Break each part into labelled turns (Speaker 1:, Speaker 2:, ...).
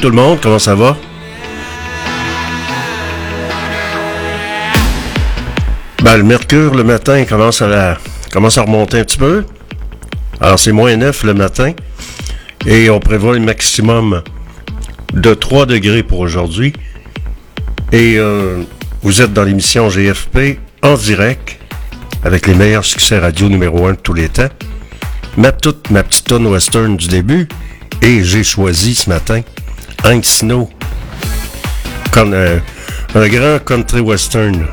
Speaker 1: Tout le monde, comment ça va? Ben, le mercure le matin commence à, commence à remonter un petit peu. Alors c'est moins 9 le matin. Et on prévoit le maximum de 3 degrés pour aujourd'hui. Et euh, vous êtes dans l'émission GFP en direct avec les meilleurs succès radio numéro 1 de tous les temps. Ma petite tonne western du début. Et j'ai choisi ce matin Hank Snow. Comme euh, un grand country western.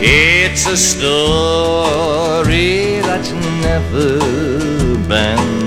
Speaker 2: It's a story that's never been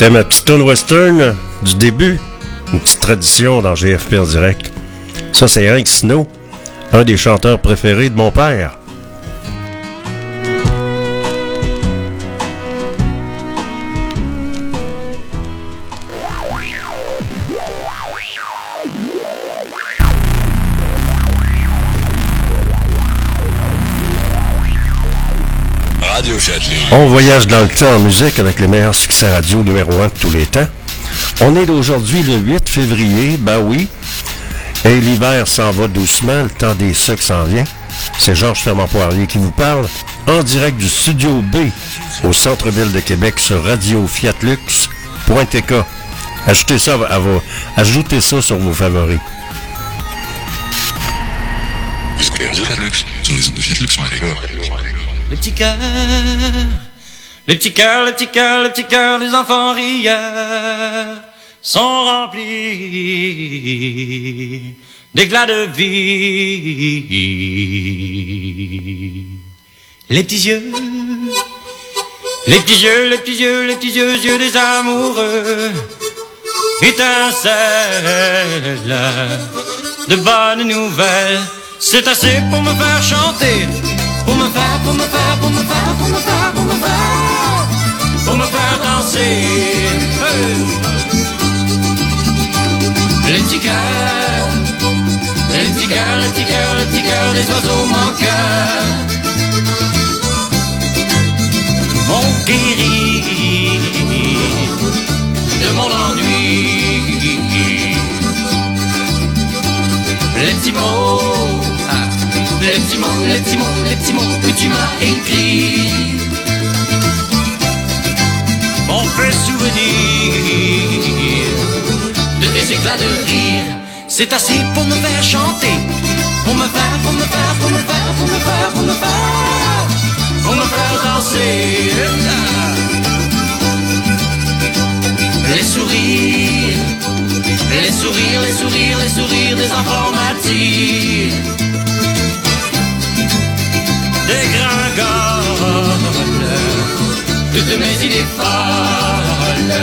Speaker 1: C'était ma petite tune western du début. Une petite tradition dans GFP en direct. Ça, c'est Hank Snow, un des chanteurs préférés de mon père. On voyage dans le temps en musique avec les meilleurs succès radio numéro 1 de tous les temps. On est aujourd'hui le 8 février, ben oui. Et l'hiver s'en va doucement, le temps des sucres s'en vient. C'est Georges Fermant-Poirier qui vous parle en direct du Studio B au centre-ville de Québec sur Radio Fiat Lux.tk. Ajoutez ça, à vos, ajoutez ça sur vos favoris.
Speaker 3: Le petit cœur, le petit cœur, le petit cœur, le petit cœur des enfants rieurs sont remplis d'éclats de vie. Les petits yeux, les petits yeux, les petits yeux, les petits yeux, yeux des amoureux, étincellent de bonnes nouvelles. C'est assez pour me faire chanter, pour me faire, pour me faire, pour me faire, pour me faire, pour me faire, pour me faire danser. Les petits cœurs, les petits cœurs, les petits cœurs, les petits cœurs des oiseaux manqueurs. Mon guéri de mon ennui. Les petits mots, les petits mots, les petits mots, les petits mots que tu m'as écrits. On fait souvenir de tes éclats de rire. C'est assez pour me faire chanter, pour me faire, pour me faire, pour me faire, pour me faire, pour me faire, pour me faire danser. Les sourires, les sourires, les sourires, les sourires des enfants toutes mes idées folles.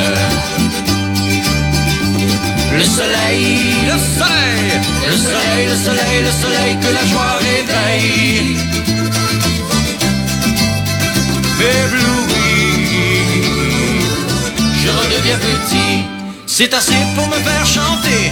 Speaker 3: Le soleil, le soleil, le soleil, le soleil, le soleil que la joie réveille. Ébloui, je redeviens petit. C'est assez pour me faire chanter,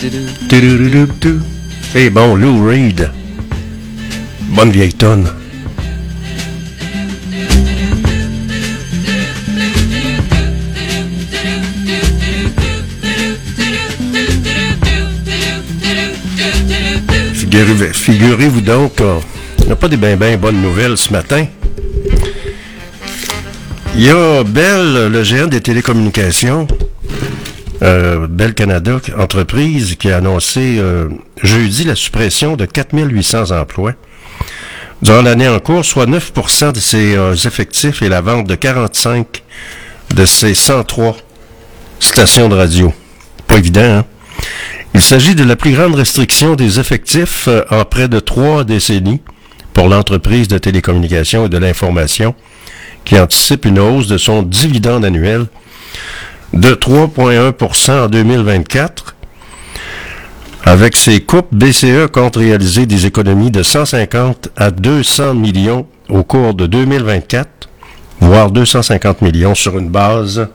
Speaker 1: Du-du-du-du-du. Eh bon, Lou Reed. Bonne vieille tonne. Figurez- Figurez-vous donc, euh, il n'y a pas des bien ben bonnes nouvelles ce matin. Il y a Bell, le géant des télécommunications, euh, Canada, entreprise, qui a annoncé euh, jeudi la suppression de 4800 emplois durant l'année en cours, soit 9% de ses euh, effectifs et la vente de 45 de ses 103 stations de radio. Pas évident, hein? Il s'agit de la plus grande restriction des effectifs euh, en près de trois décennies pour l'entreprise de télécommunications et de l'information qui anticipe une hausse de son dividende annuel de 3,1% en 2024. Avec ces coupes, BCE compte réaliser des économies de 150 à 200 millions au cours de 2024, voire 250 millions sur une base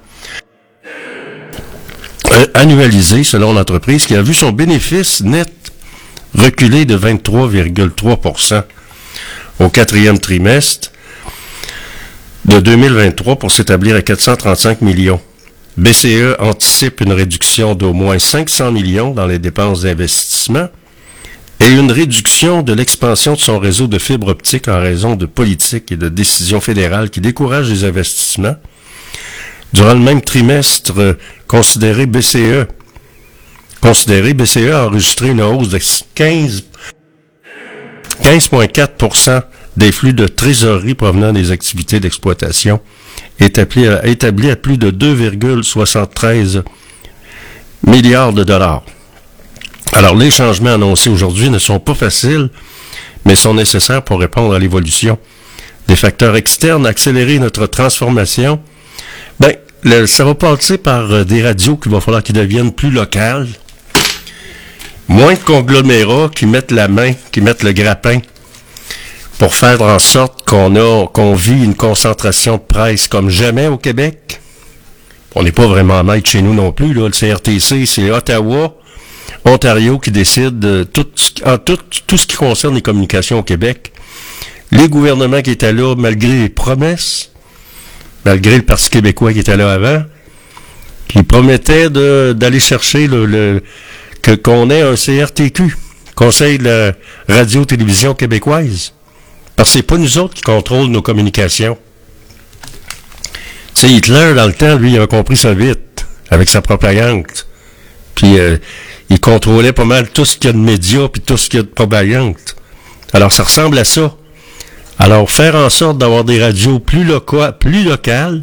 Speaker 1: euh, annualisée selon l'entreprise qui a vu son bénéfice net reculer de 23,3% au quatrième trimestre de 2023 pour s'établir à 435 millions. BCE anticipe une réduction d'au moins 500 millions dans les dépenses d'investissement et une réduction de l'expansion de son réseau de fibres optiques en raison de politiques et de décisions fédérales qui découragent les investissements. Durant le même trimestre, euh, considéré BCE, considéré BCE a enregistré une hausse de 15 15,4 des flux de trésorerie provenant des activités d'exploitation établi à, plus de 2,73 milliards de dollars. Alors, les changements annoncés aujourd'hui ne sont pas faciles, mais sont nécessaires pour répondre à l'évolution des facteurs externes, accélérer notre transformation. Ben, ça va passer par euh, des radios qu'il va falloir qu'ils deviennent plus locales, moins de conglomérats qui mettent la main, qui mettent le grappin pour faire en sorte qu'on a qu'on vit une concentration de presse comme jamais au Québec. On n'est pas vraiment maître chez nous non plus. Là. Le CRTC, c'est Ottawa, Ontario qui décide de tout, en tout, tout ce qui concerne les communications au Québec. Les gouvernements qui étaient là, malgré les promesses, malgré le Parti québécois qui était là avant, qui promettait d'aller chercher le, le- que qu'on ait un CRTQ, Conseil de la radio-télévision québécoise. Parce que c'est pas nous autres qui contrôlent nos communications. Tu sais, Hitler, dans le temps, lui, il a compris ça vite, avec sa propagande. Puis, euh, il contrôlait pas mal tout ce qu'il y a de médias, puis tout ce qu'il y a de propagande. Alors, ça ressemble à ça. Alors, faire en sorte d'avoir des radios plus, loca- plus locales,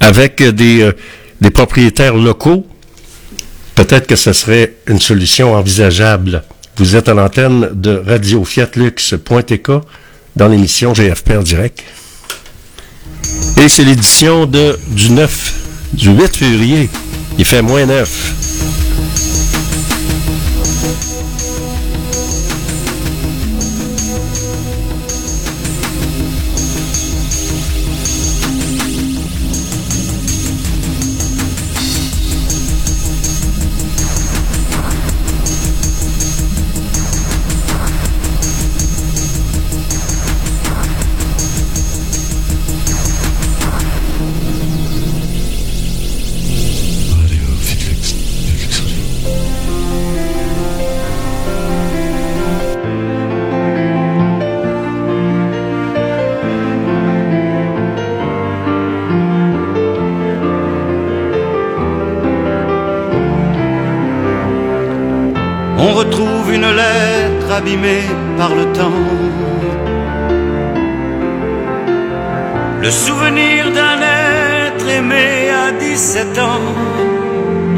Speaker 1: avec des, euh, des propriétaires locaux, peut-être que ce serait une solution envisageable. Vous êtes à l'antenne de Radio Fiatlux.tk dans l'émission GFP en direct. Et c'est l'édition du 9, du 8 février. Il fait moins 9.
Speaker 4: Le souvenir d'un être aimé à 17 ans.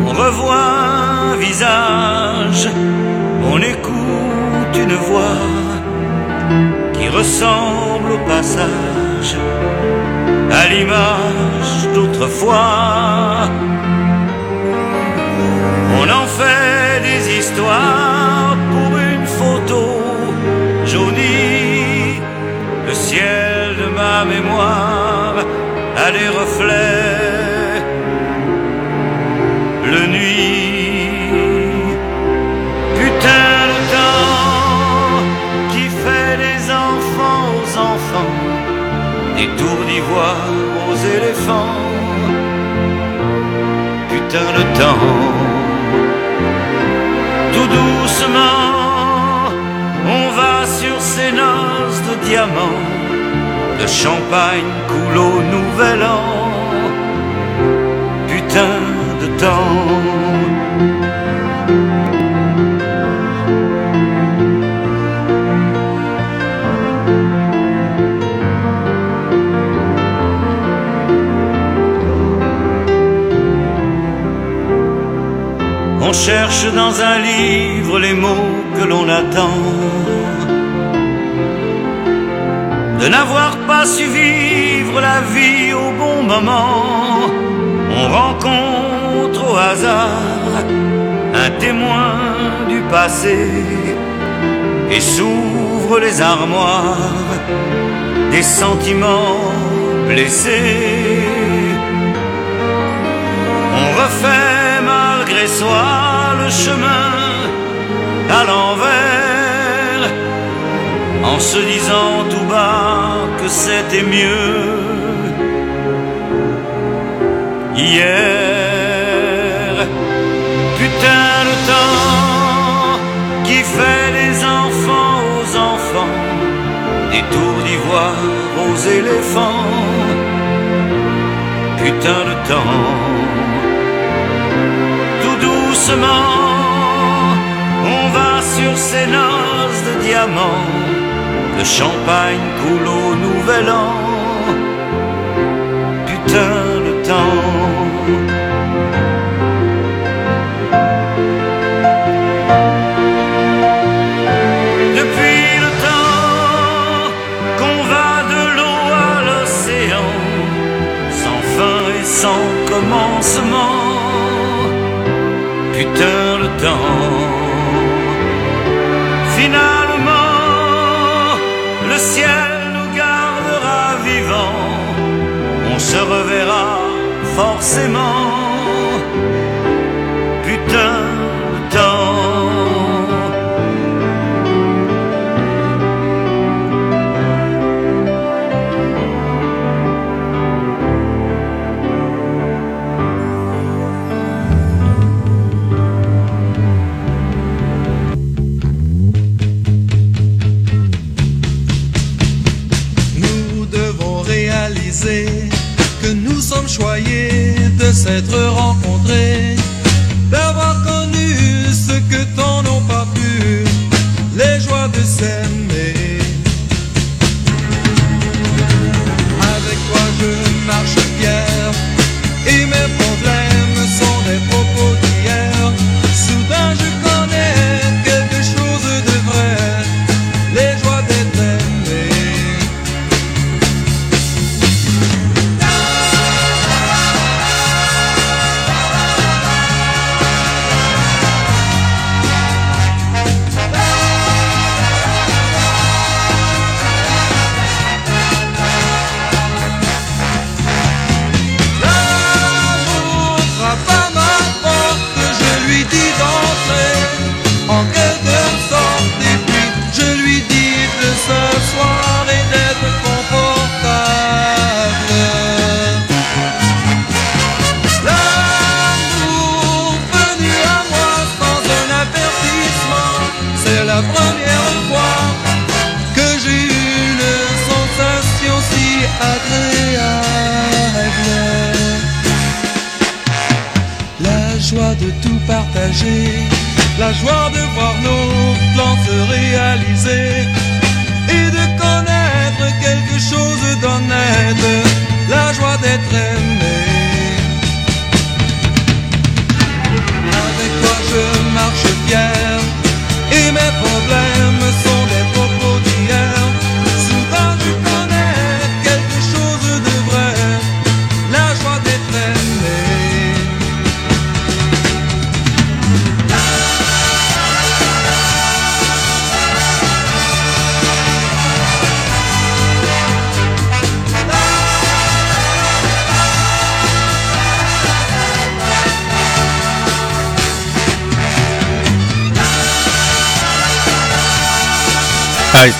Speaker 4: On revoit un visage, on écoute une voix qui ressemble au passage à l'image d'autrefois. On en fait des histoires pour une photo jaunie. Le ciel mémoire a des reflets. Le nuit, putain de temps qui fait des enfants aux enfants, des tours d'ivoire aux éléphants. Putain de temps tout doucement, on va sur ces noces de diamants. Le champagne coule au nouvel an. Putain de temps. On cherche dans un livre les mots que l'on attend. De n'avoir pas su vivre la vie au bon moment. On rencontre au hasard un témoin du passé et s'ouvre les armoires des sentiments blessés. On refait malgré soi le chemin à l'envers en se disant tout bas que c'était mieux hier. Putain de temps qui fait des enfants aux enfants, des tours d'ivoire aux éléphants. Putain de temps tout doucement, on va sur ces noces de diamants. Le champagne coule au nouvel an. Putain de temps. Depuis le temps qu'on va de l'eau à l'océan, sans fin et sans commencement putain de temps. Finalement, se reverra forcément. Putain
Speaker 5: s'être rencontrés, d'avoir connu ce que tant n'ont pas pu, les joies de s'aimer.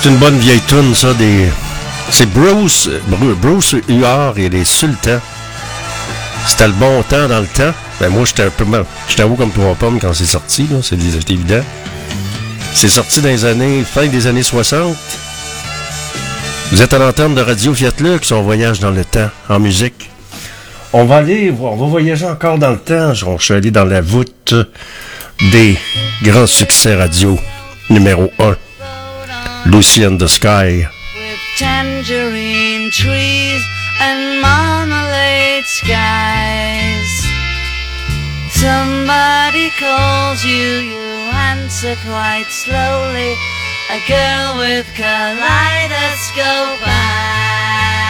Speaker 5: C'est une
Speaker 1: bonne vieille tune, ça, des... C'est Bruce, Bru- Bruce Huard et les Sultans. C'était le bon temps dans le temps. Ben moi, j'étais un peu... J'étais haut comme trois pommes quand c'est sorti, c'est évident. C'est sorti dans les années... fin des années 60. Vous êtes à l'antenne de Radio Fiat Lux, on voyage dans le temps, en musique. On va aller, on va voyager encore dans le temps. Je suis allé dans la voûte des grands succès radio numéro 1. Lucy in the Sky.
Speaker 6: with tangerine trees and marmalade skies. Somebody calls you, you answer quite slowly. A girl with kaleidoscope eyes.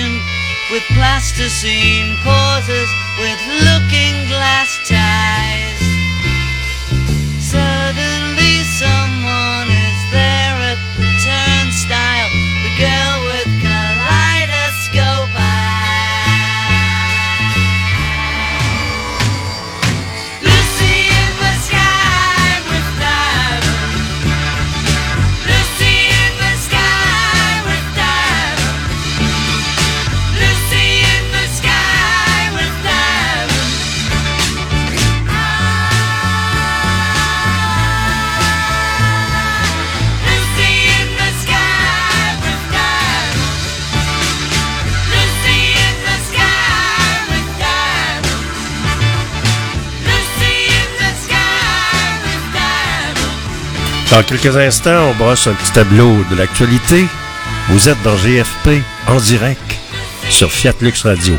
Speaker 6: Station with plasticine pauses with looking glass ties. Suddenly someone
Speaker 1: Dans quelques instants, on brosse un petit tableau de l'actualité. Vous êtes dans GFP en direct sur Fiat Lux Radio.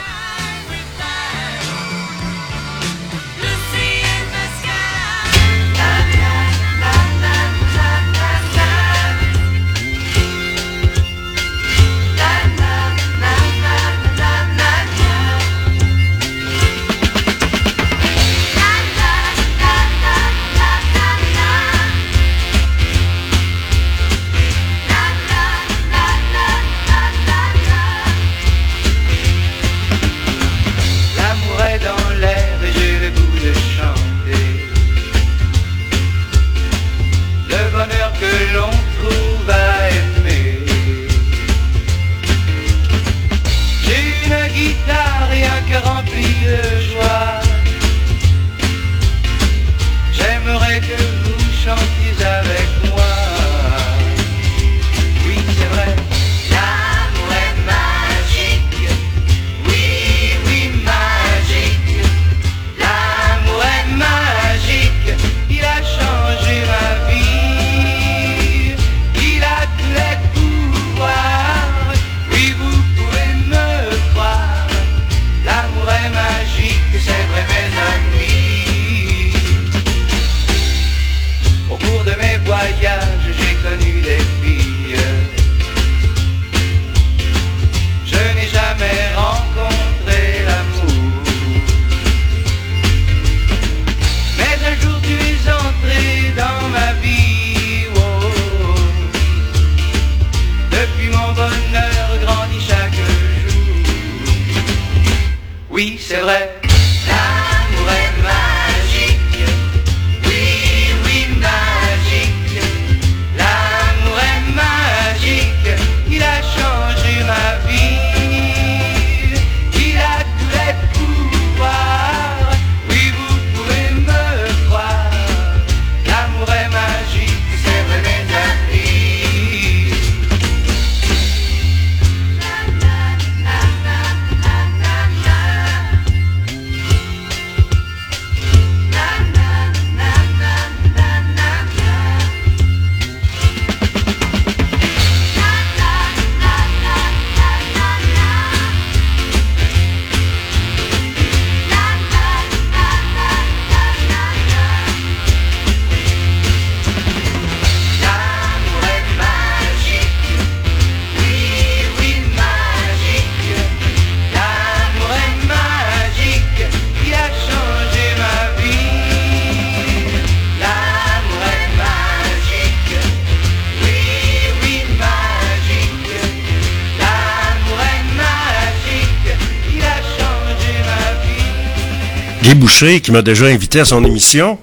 Speaker 1: Qui m'a déjà invité à son émission.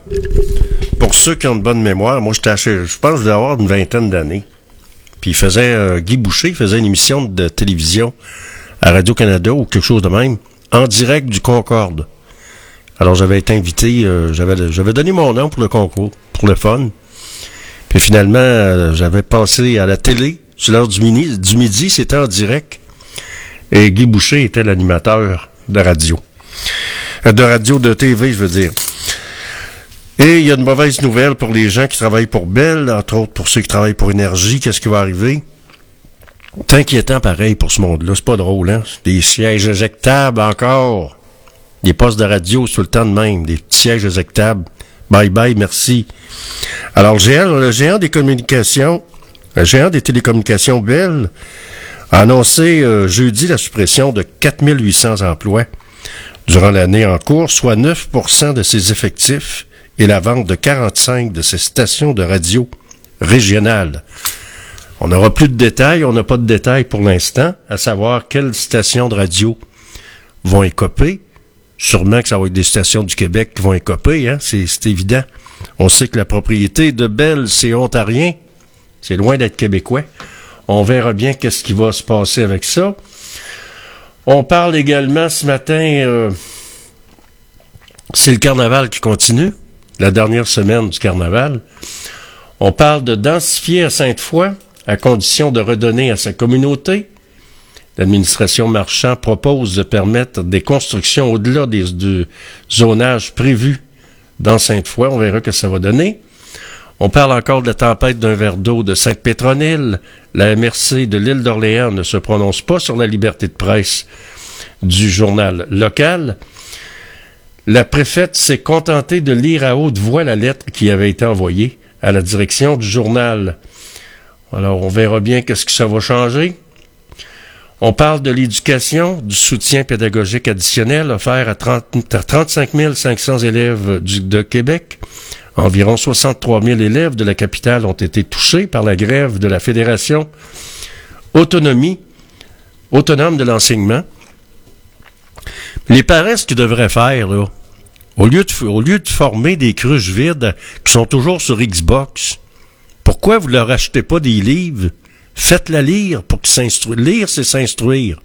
Speaker 1: Pour ceux qui ont de bonne mémoire, moi, j'étais je pense que une vingtaine d'années. Puis il faisait, euh, Guy Boucher faisait une émission de télévision à Radio-Canada ou quelque chose de même, en direct du Concorde. Alors j'avais été invité, euh, j'avais, j'avais donné mon nom pour le concours, pour le fun. Puis finalement, euh, j'avais passé à la télé, sur l'heure du, mini, du midi, c'était en direct. Et Guy Boucher était l'animateur de radio. Euh, De radio, de TV, je veux dire. Et il y a une mauvaise nouvelle pour les gens qui travaillent pour Bell, entre autres pour ceux qui travaillent pour Énergie. Qu'est-ce qui va arriver? C'est inquiétant pareil pour ce monde-là. C'est pas drôle, hein? Des sièges éjectables encore. Des postes de radio tout le temps de même. Des sièges éjectables. Bye bye, merci. Alors, le géant des communications, le géant des télécommunications Bell a annoncé euh, jeudi la suppression de 4800 emplois durant l'année en cours, soit 9% de ses effectifs et la vente de 45 de ses stations de radio régionales. On n'aura plus de détails, on n'a pas de détails pour l'instant, à savoir quelles stations de radio vont écoper. Sûrement que ça va être des stations du Québec qui vont écoper, hein? c'est évident. On sait que la propriété de Bell, c'est ontarien, c'est loin d'être québécois. On verra bien qu'est-ce qui va se passer avec ça. On parle également ce matin, euh, c'est le carnaval qui continue, la dernière semaine du carnaval. On parle de densifier à Sainte-Foy à condition de redonner à sa communauté. L'administration Marchand propose de permettre des constructions au-delà du zonage prévu dans Sainte-Foy. On verra que ça va donner. On parle encore de la tempête d'un verre d'eau de Sainte-Pétronille. La MRC de l'île d'Orléans ne se prononce pas sur la liberté de presse du journal local. La préfète s'est contentée de lire à haute voix la lettre qui avait été envoyée à la direction du journal. Alors, on verra bien qu'est-ce que ça va changer. On parle de l'éducation, du soutien pédagogique additionnel offert à, 30 à 35 500 élèves de Québec. Environ 63 000 élèves de la capitale ont été touchés par la grève de la Fédération Autonomie, autonome de l'enseignement. Les parents, ce qu'ils devraient faire, là, au lieu, de, former des cruches vides qui sont toujours sur Xbox, pourquoi vous leur achetez pas des livres? Faites-la lire pour qu'ils s'instruisent. Lire, c'est s'instruire.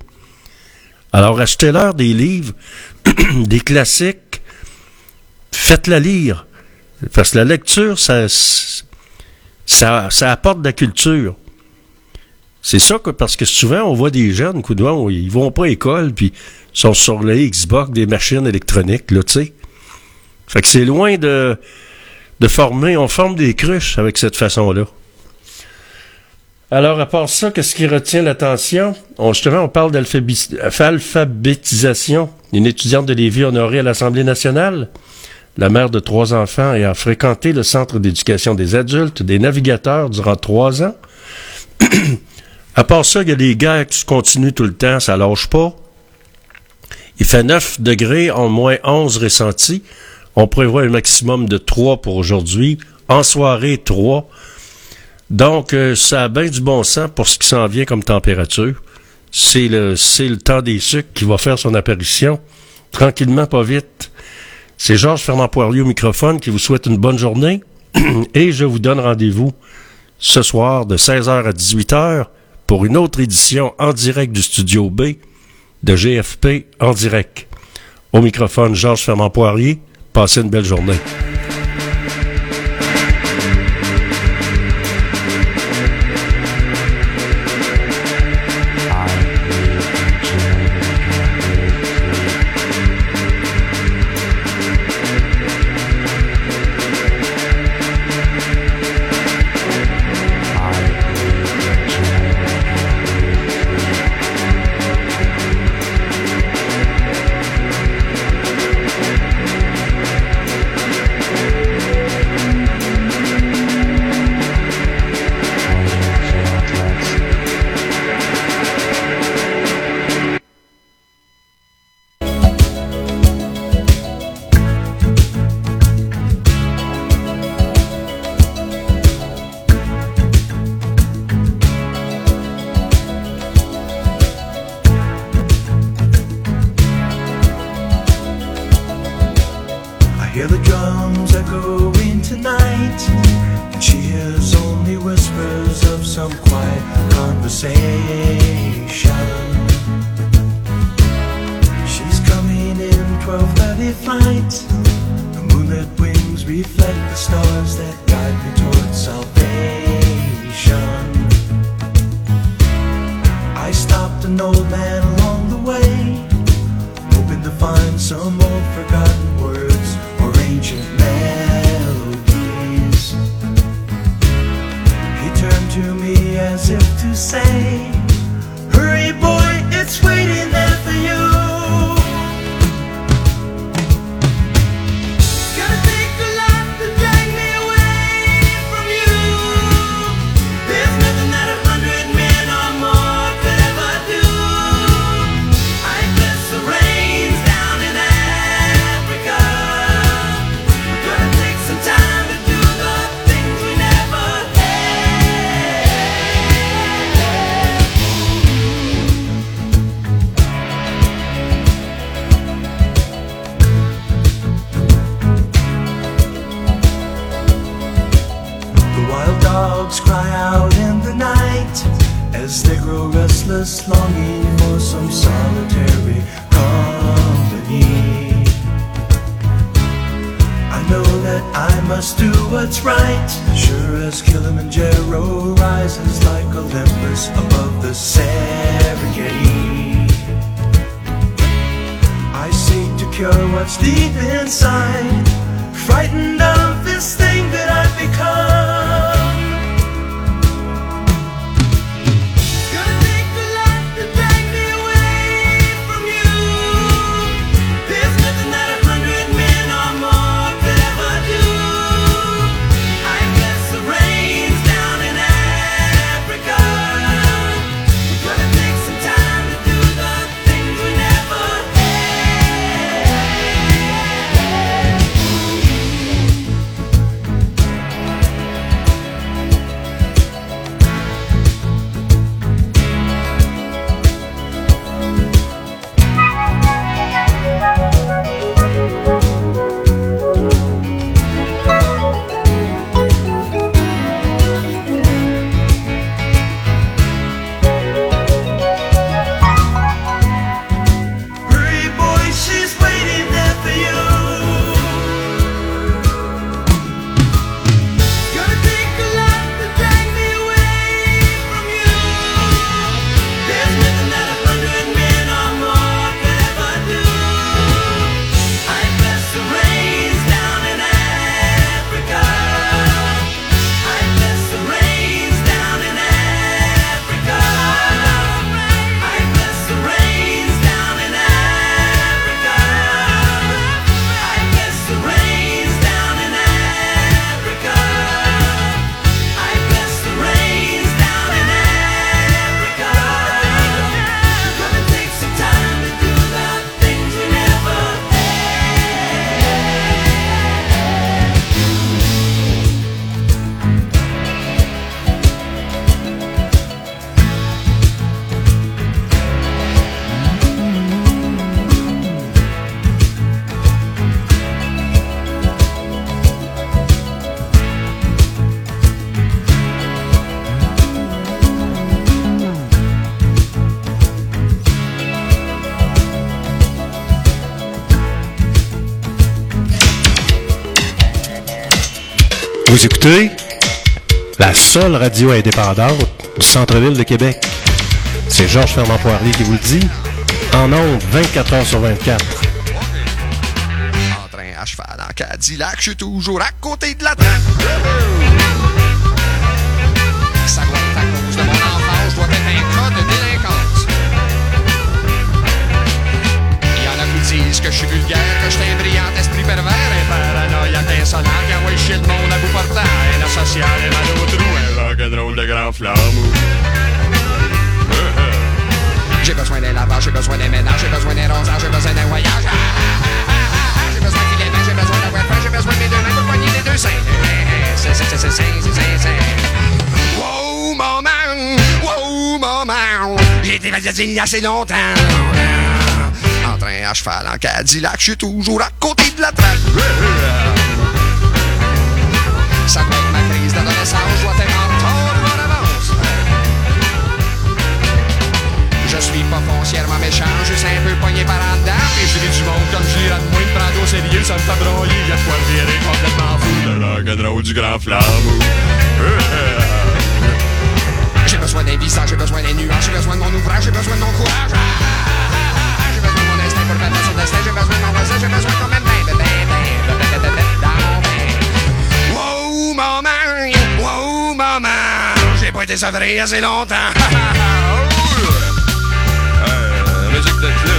Speaker 1: Alors, achetez-leur des livres, des classiques, faites-la lire. Parce que la lecture, ça, ça, apporte de la culture. C'est ça que, parce que souvent, on voit des jeunes, vent, ils vont pas à l'école, puis sont sur les Xbox, des machines électroniques, là, tu sais. Fait que c'est loin de, de former, on forme des cruches avec cette façon-là. Alors, à part ça, qu'est-ce qui retient l'attention? On, justement, on parle d'alphabétisation. Une étudiante de Lévis honorée à l'Assemblée nationale, la mère de trois enfants, et a fréquenté le centre d'éducation des adultes, des navigateurs, durant trois ans. à part ça, il y a les guerres qui continuent tout le temps, ça lâche pas. Il fait 9 degrés, en moins 11 ressentis. On prévoit un maximum de 3 pour aujourd'hui. En soirée, 3. Donc, euh, ça a bien du bon sens pour ce qui s'en vient comme température. C'est le, c'est le temps des sucres qui va faire son apparition. Tranquillement, pas vite. C'est Georges Fernand Poirier au microphone qui vous souhaite une bonne journée et je vous donne rendez-vous ce soir de 16h à 18h pour une autre édition en direct du studio B de GFP en direct. Au microphone Georges Fernand Poirier, passez une belle journée.
Speaker 7: conversation. She's coming in 12:30 flight. The moonlit wings reflect the stars that. Jero rises like Olympus above the Serengeti. I seek to cure what's deep inside, frightened of this thing that I've become.
Speaker 8: Écoutez la seule radio indépendante du centre-ville de Québec. C'est Georges Fernand Poirier qui vous le dit. En ondes, 24 heures sur 24.
Speaker 9: En train à cheval en Cadillac, je suis toujours à côté de la traque. Ça doit être à cause de mon enfance, je dois être un cas de délinquance. Il y en a qui disent que je suis vulgaire, que je suis un brillant J'ai besoin d'un lavage, j'ai besoin d'un ménage, j'ai besoin d'un rosage, j'ai besoin d'un voyage. J'ai besoin de filet j'ai besoin d'un wifi, j'ai besoin de mes deux mains pour poigner les deux seins. C'est. Wow, maman, wow, maman, j'ai été a assez longtemps. En train à cheval en Cadillac, je suis toujours à côté de la traque. Méchant, juste un peu pogné par en dedans Puis je du monde comme je dirais de moi, me prendre au sérieux, ça me fait broyer Y'a quoi complètement fou, le rock'n'roll du grand flamme J'ai besoin d'un visage, j'ai besoin des nuages, j'ai besoin de mon ouvrage, j'ai besoin de mon courage J'ai besoin de mon instinct pour son j'ai besoin de mon voisin, j'ai besoin bain Wow, maman, wow, maman J'ai pas été sevré assez longtemps Euh, musique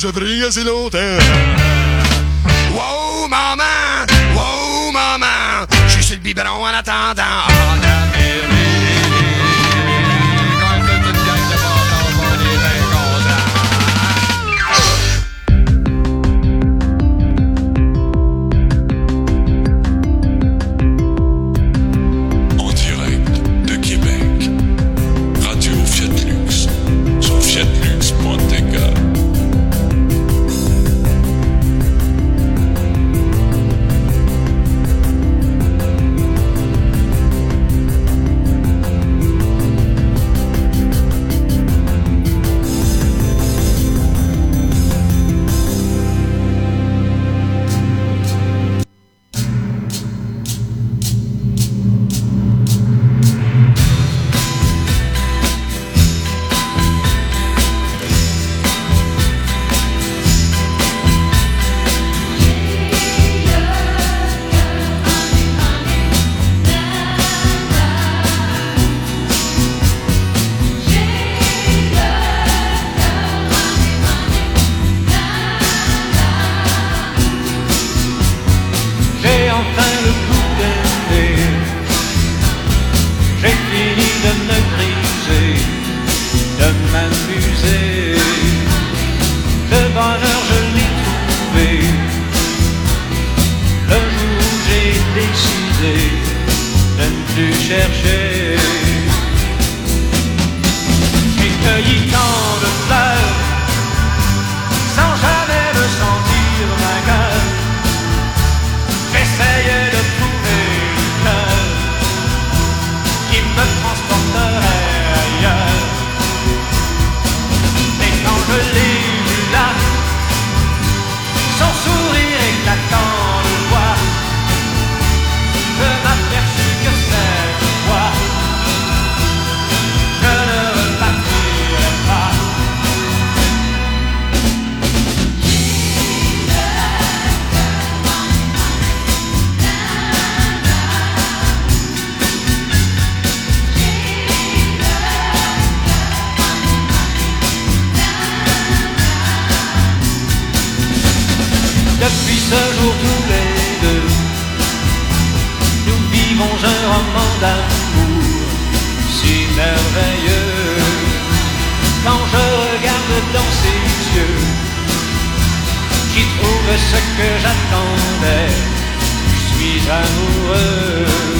Speaker 9: J'ai pas été sevré
Speaker 10: ce que j'attendais, je suis amoureux.